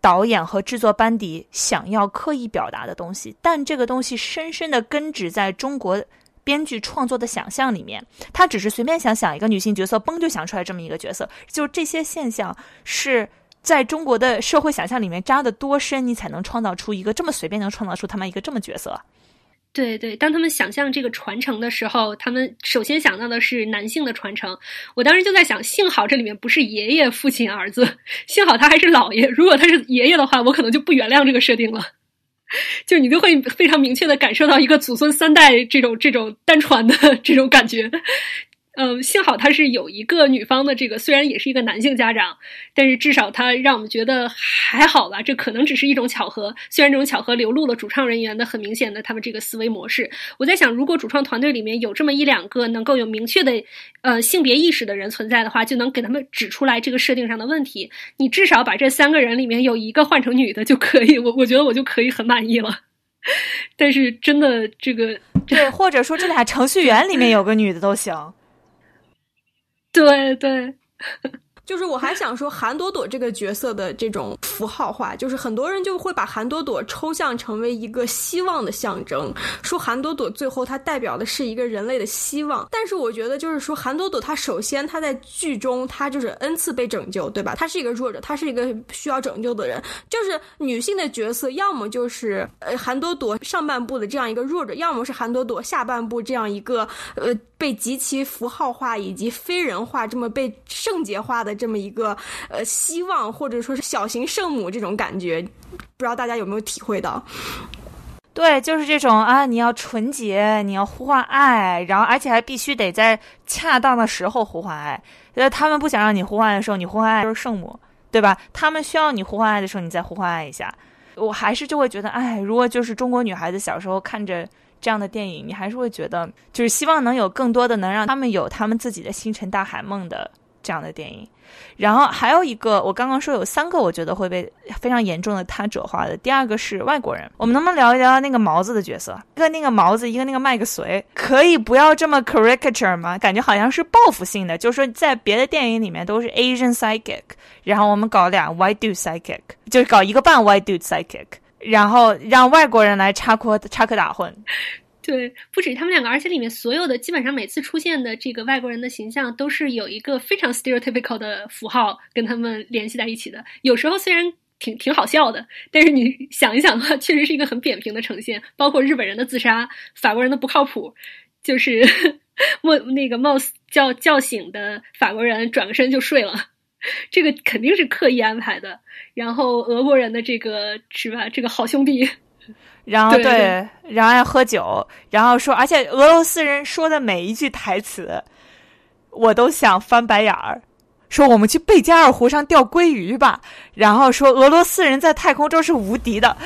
导演和制作班底想要刻意表达的东西，但这个东西深深的根植在中国编剧创作的想象里面。他只是随便想想一个女性角色，嘣就想出来这么一个角色。就这些现象是在中国的社会想象里面扎得多深，你才能创造出一个这么随便能创造出他们一个这么角色。对对，当他们想象这个传承的时候，他们首先想到的是男性的传承。我当时就在想，幸好这里面不是爷爷、父亲、儿子，幸好他还是姥爷。如果他是爷爷的话，我可能就不原谅这个设定了。就你就会非常明确的感受到一个祖孙三代这种这种单传的 这种感觉。嗯，幸好他是有一个女方的这个，虽然也是一个男性家长，但是至少他让我们觉得还好吧。这可能只是一种巧合，虽然这种巧合流露了主创人员的很明显的他们这个思维模式。我在想，如果主创团队里面有这么一两个能够有明确的呃性别意识的人存在的话，就能给他们指出来这个设定上的问题。你至少把这三个人里面有一个换成女的就可以，我我觉得我就可以很满意了。但是真的这个对，或者说这俩程序员里面有个女的都行。对对。就是我还想说韩朵朵这个角色的这种符号化，就是很多人就会把韩朵朵抽象成为一个希望的象征，说韩朵朵最后她代表的是一个人类的希望。但是我觉得就是说韩朵朵她首先她在剧中她就是 n 次被拯救，对吧？她是一个弱者，她是一个需要拯救的人。就是女性的角色，要么就是呃韩朵朵上半部的这样一个弱者，要么是韩朵朵下半部这样一个呃被极其符号化以及非人化这么被圣洁化的。这么一个呃希望，或者说是小型圣母这种感觉，不知道大家有没有体会到？对，就是这种啊，你要纯洁，你要呼唤爱，然后而且还必须得在恰当的时候呼唤爱。呃，他们不想让你呼唤的时候，你呼唤爱就是圣母，对吧？他们需要你呼唤爱的时候，你再呼唤爱一下。我还是就会觉得，哎，如果就是中国女孩子小时候看着这样的电影，你还是会觉得，就是希望能有更多的能让他们有他们自己的星辰大海梦的这样的电影。然后还有一个，我刚刚说有三个，我觉得会被非常严重的他者化的。第二个是外国人，我们能不能聊一聊那个毛子的角色？一个那个毛子，一个那个麦克隋，可以不要这么 caricature 吗？感觉好像是报复性的，就是说在别的电影里面都是 Asian psychic，然后我们搞俩 white dude psychic，就是搞一个半 white dude psychic，然后让外国人来插科插科打诨。对，不止他们两个，而且里面所有的基本上每次出现的这个外国人的形象，都是有一个非常 stereotypical 的符号跟他们联系在一起的。有时候虽然挺挺好笑的，但是你 想一想的话，确实是一个很扁平的呈现。包括日本人的自杀，法国人的不靠谱，就是 莫那个貌似叫叫醒的法国人转个身就睡了，这个肯定是刻意安排的。然后俄国人的这个是吧，这个好兄弟。然后对，然后要喝酒，然后说，而且俄罗斯人说的每一句台词，我都想翻白眼儿。说我们去贝加尔湖上钓鲑鱼吧，然后说俄罗斯人在太空中是无敌的。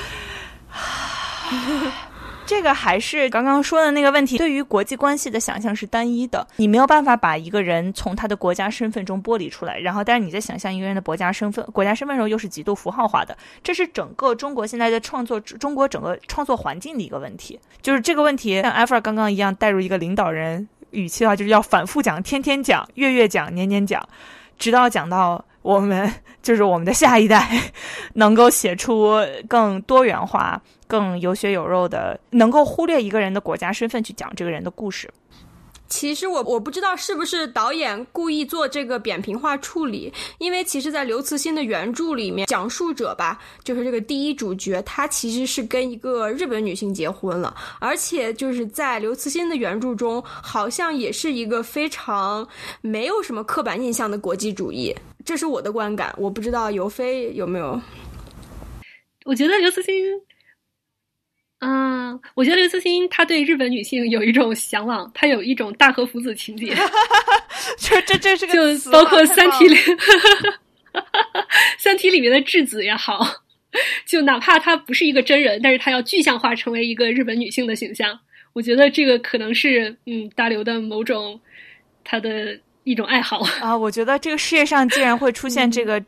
这个还是刚刚说的那个问题，对于国际关系的想象是单一的，你没有办法把一个人从他的国家身份中剥离出来。然后，但是你在想象一个人的国家身份、国家身份时候，又是极度符号化的。这是整个中国现在的创作，中国整个创作环境的一个问题。就是这个问题，像艾弗尔刚刚一样，带入一个领导人语气的话，就是要反复讲、天天讲、月月讲、年年讲，直到讲到我们就是我们的下一代 能够写出更多元化。更有血有肉的，能够忽略一个人的国家身份去讲这个人的故事。其实我我不知道是不是导演故意做这个扁平化处理，因为其实，在刘慈欣的原著里面，讲述者吧，就是这个第一主角，他其实是跟一个日本女性结婚了，而且就是在刘慈欣的原著中，好像也是一个非常没有什么刻板印象的国际主义，这是我的观感。我不知道尤飞有没有？我觉得刘慈欣。嗯，我觉得刘慈欣他对日本女性有一种向往，他有一种大和福子情节。这这这是个就包括《三体》里，《三体》里面的质子也好，就哪怕他不是一个真人，但是他要具象化成为一个日本女性的形象。我觉得这个可能是嗯大刘的某种他的一种爱好啊。我觉得这个世界上竟然会出现这个，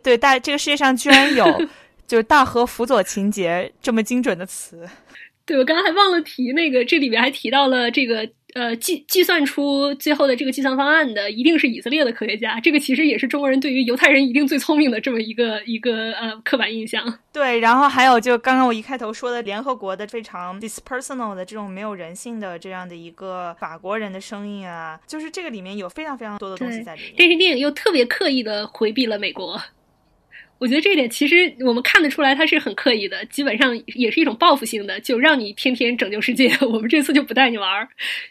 对大这个世界上居然有。就是大和辅佐情节这么精准的词，对我刚刚还忘了提那个，这里边还提到了这个呃计计算出最后的这个计算方案的一定是以色列的科学家，这个其实也是中国人对于犹太人一定最聪明的这么一个一个呃刻板印象。对，然后还有就刚刚我一开头说的联合国的非常 dispersonal 的这种没有人性的这样的一个法国人的声音啊，就是这个里面有非常非常多的东西在里面。电视电影又特别刻意的回避了美国。我觉得这一点其实我们看得出来，他是很刻意的，基本上也是一种报复性的，就让你天天拯救世界。我们这次就不带你玩儿，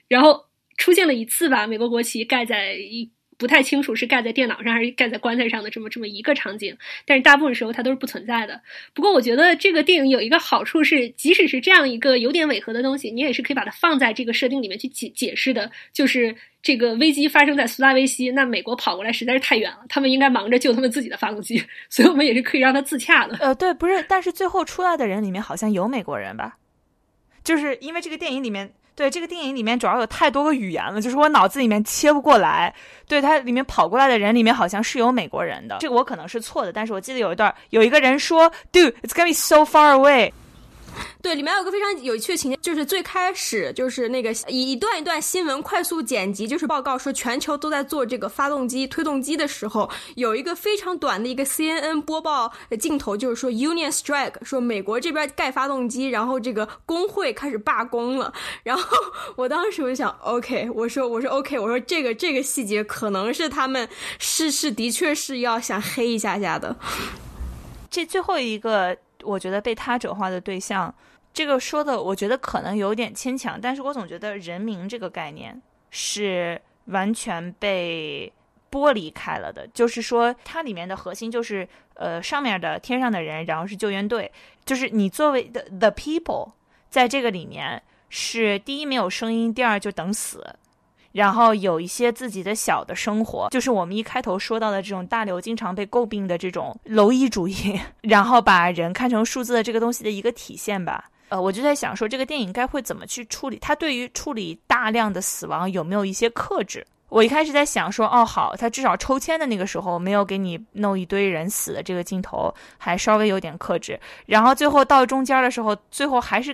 然后出现了一次吧，美国国旗盖在一不太清楚是盖在电脑上还是盖在棺材上的这么这么一个场景，但是大部分时候它都是不存在的。不过我觉得这个电影有一个好处是，即使是这样一个有点违和的东西，你也是可以把它放在这个设定里面去解解释的。就是这个危机发生在苏拉威西，那美国跑过来实在是太远了，他们应该忙着救他们自己的发动机，所以我们也是可以让它自洽的。呃，对，不是，但是最后出来的人里面好像有美国人吧？就是因为这个电影里面。对这个电影里面主要有太多个语言了，就是我脑子里面切不过来。对它里面跑过来的人里面好像是有美国人的，这个我可能是错的，但是我记得有一段有一个人说，Do it's gonna be so far away。对，里面有个非常有趣的情节，就是最开始就是那个一段一段新闻快速剪辑，就是报告说全球都在做这个发动机推动机的时候，有一个非常短的一个 CNN 播报的镜头，就是说 Union Strike，说美国这边盖发动机，然后这个工会开始罢工了。然后我当时我就想，OK，我说我说 OK，我说这个这个细节可能是他们是是的确是要想黑一下下的。这最后一个。我觉得被他者化的对象，这个说的我觉得可能有点牵强，但是我总觉得人民这个概念是完全被剥离开了的。就是说，它里面的核心就是呃上面的天上的人，然后是救援队，就是你作为的 the people，在这个里面是第一没有声音，第二就等死。然后有一些自己的小的生活，就是我们一开头说到的这种大刘经常被诟病的这种蝼蚁主义，然后把人看成数字的这个东西的一个体现吧。呃，我就在想说，这个电影该会怎么去处理？他对于处理大量的死亡有没有一些克制？我一开始在想说，哦，好，他至少抽签的那个时候没有给你弄一堆人死的这个镜头，还稍微有点克制。然后最后到中间的时候，最后还是。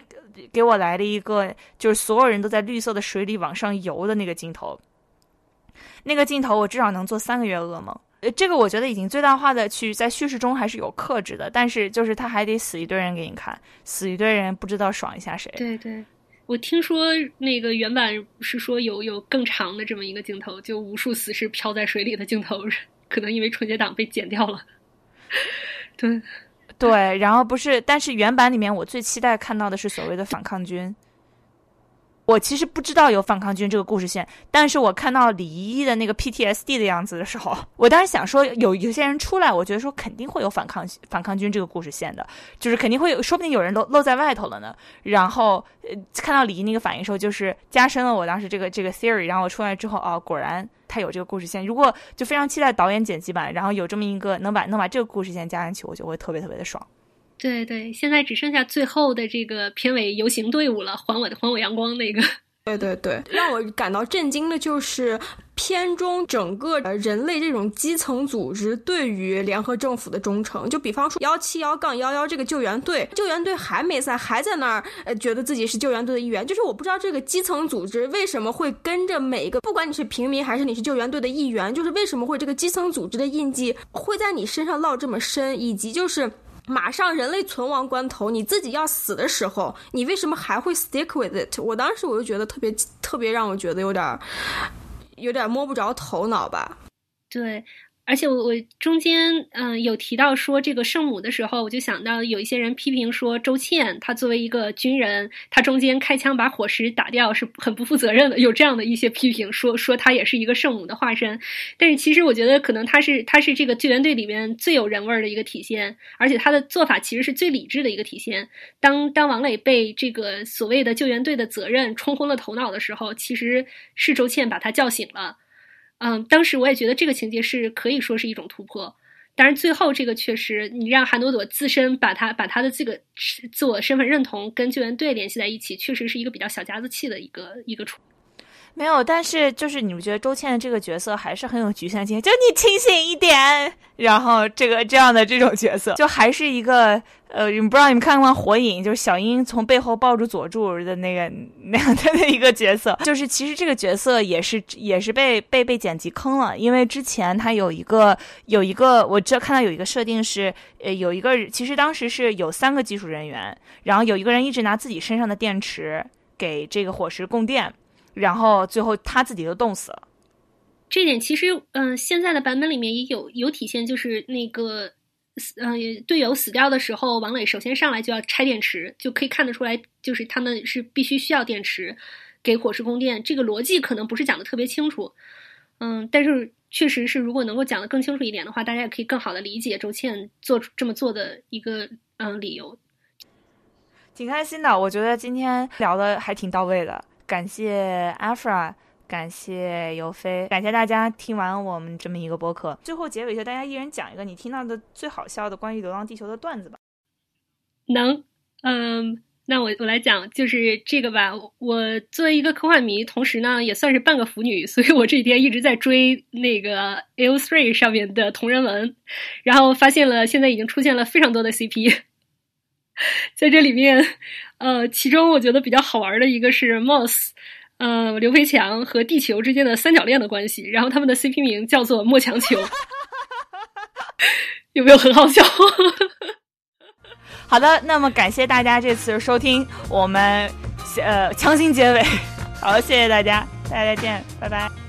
给我来了一个，就是所有人都在绿色的水里往上游的那个镜头。那个镜头我至少能做三个月噩梦。呃，这个我觉得已经最大化的去在叙事中还是有克制的，但是就是他还得死一堆人给你看，死一堆人不知道爽一下谁。对对，我听说那个原版是说有有更长的这么一个镜头，就无数死尸漂在水里的镜头，可能因为春节档被剪掉了。对。对，然后不是，但是原版里面我最期待看到的是所谓的反抗军。我其实不知道有反抗军这个故事线，但是我看到李依依的那个 PTSD 的样子的时候，我当时想说有有些人出来，我觉得说肯定会有反抗反抗军这个故事线的，就是肯定会有，说不定有人都露在外头了呢。然后呃，看到李依那个反应时候，就是加深了我当时这个这个 theory。然后我出来之后，哦，果然。他有这个故事线，如果就非常期待导演剪辑版，然后有这么一个能把能把这个故事线加进去，我就会特别特别的爽。对对，现在只剩下最后的这个片尾游行队伍了，还我的还我阳光那个。对对对，让我感到震惊的就是片中整个人类这种基层组织对于联合政府的忠诚。就比方说幺七幺杠幺幺这个救援队，救援队还没在，还在那儿，呃，觉得自己是救援队的一员。就是我不知道这个基层组织为什么会跟着每一个，不管你是平民还是你是救援队的一员，就是为什么会这个基层组织的印记会在你身上烙这么深，以及就是。马上人类存亡关头，你自己要死的时候，你为什么还会 stick with it？我当时我就觉得特别特别让我觉得有点有点摸不着头脑吧。对。而且我我中间嗯有提到说这个圣母的时候，我就想到有一些人批评说周倩她作为一个军人，她中间开枪把伙食打掉是很不负责任的，有这样的一些批评，说说她也是一个圣母的化身。但是其实我觉得可能她是她是这个救援队里面最有人味儿的一个体现，而且她的做法其实是最理智的一个体现。当当王磊被这个所谓的救援队的责任冲昏了头脑的时候，其实是周倩把他叫醒了。嗯，当时我也觉得这个情节是可以说是一种突破，但是最后这个确实，你让韩朵朵自身把她把她的这个自我身份认同跟救援队联系在一起，确实是一个比较小家子气的一个一个处。没有，但是就是你们觉得周倩这个角色还是很有局限性，就你清醒一点，然后这个这样的这种角色，就还是一个呃，不知道你们看过《火影》，就是小樱从背后抱住佐助的那个那样的一个角色，就是其实这个角色也是也是被被被剪辑坑了，因为之前他有一个有一个我这看到有一个设定是呃有一个其实当时是有三个技术人员，然后有一个人一直拿自己身上的电池给这个火石供电。然后最后他自己就冻死了。这点其实，嗯，现在的版本里面也有有体现，就是那个，嗯，队友死掉的时候，王磊首先上来就要拆电池，就可以看得出来，就是他们是必须需要电池给火石供电。这个逻辑可能不是讲的特别清楚，嗯，但是确实是，如果能够讲的更清楚一点的话，大家也可以更好的理解周倩做这么做的一个嗯理由。挺开心的，我觉得今天聊的还挺到位的，感谢 Afra，感谢尤飞，感谢大家听完我们这么一个播客。最后结尾就大家一人讲一个你听到的最好笑的关于《流浪地球》的段子吧。能，嗯。那我我来讲，就是这个吧。我作为一个科幻迷，同时呢也算是半个腐女，所以我这几天一直在追那个 A O Three 上面的同人文，然后发现了现在已经出现了非常多的 CP，在这里面，呃，其中我觉得比较好玩的一个是 Moss，呃，刘培强和地球之间的三角恋的关系，然后他们的 CP 名叫做莫强球，有没有很好笑？好的，那么感谢大家这次收听，我们呃强行结尾，好，谢谢大家，大家再见，拜拜。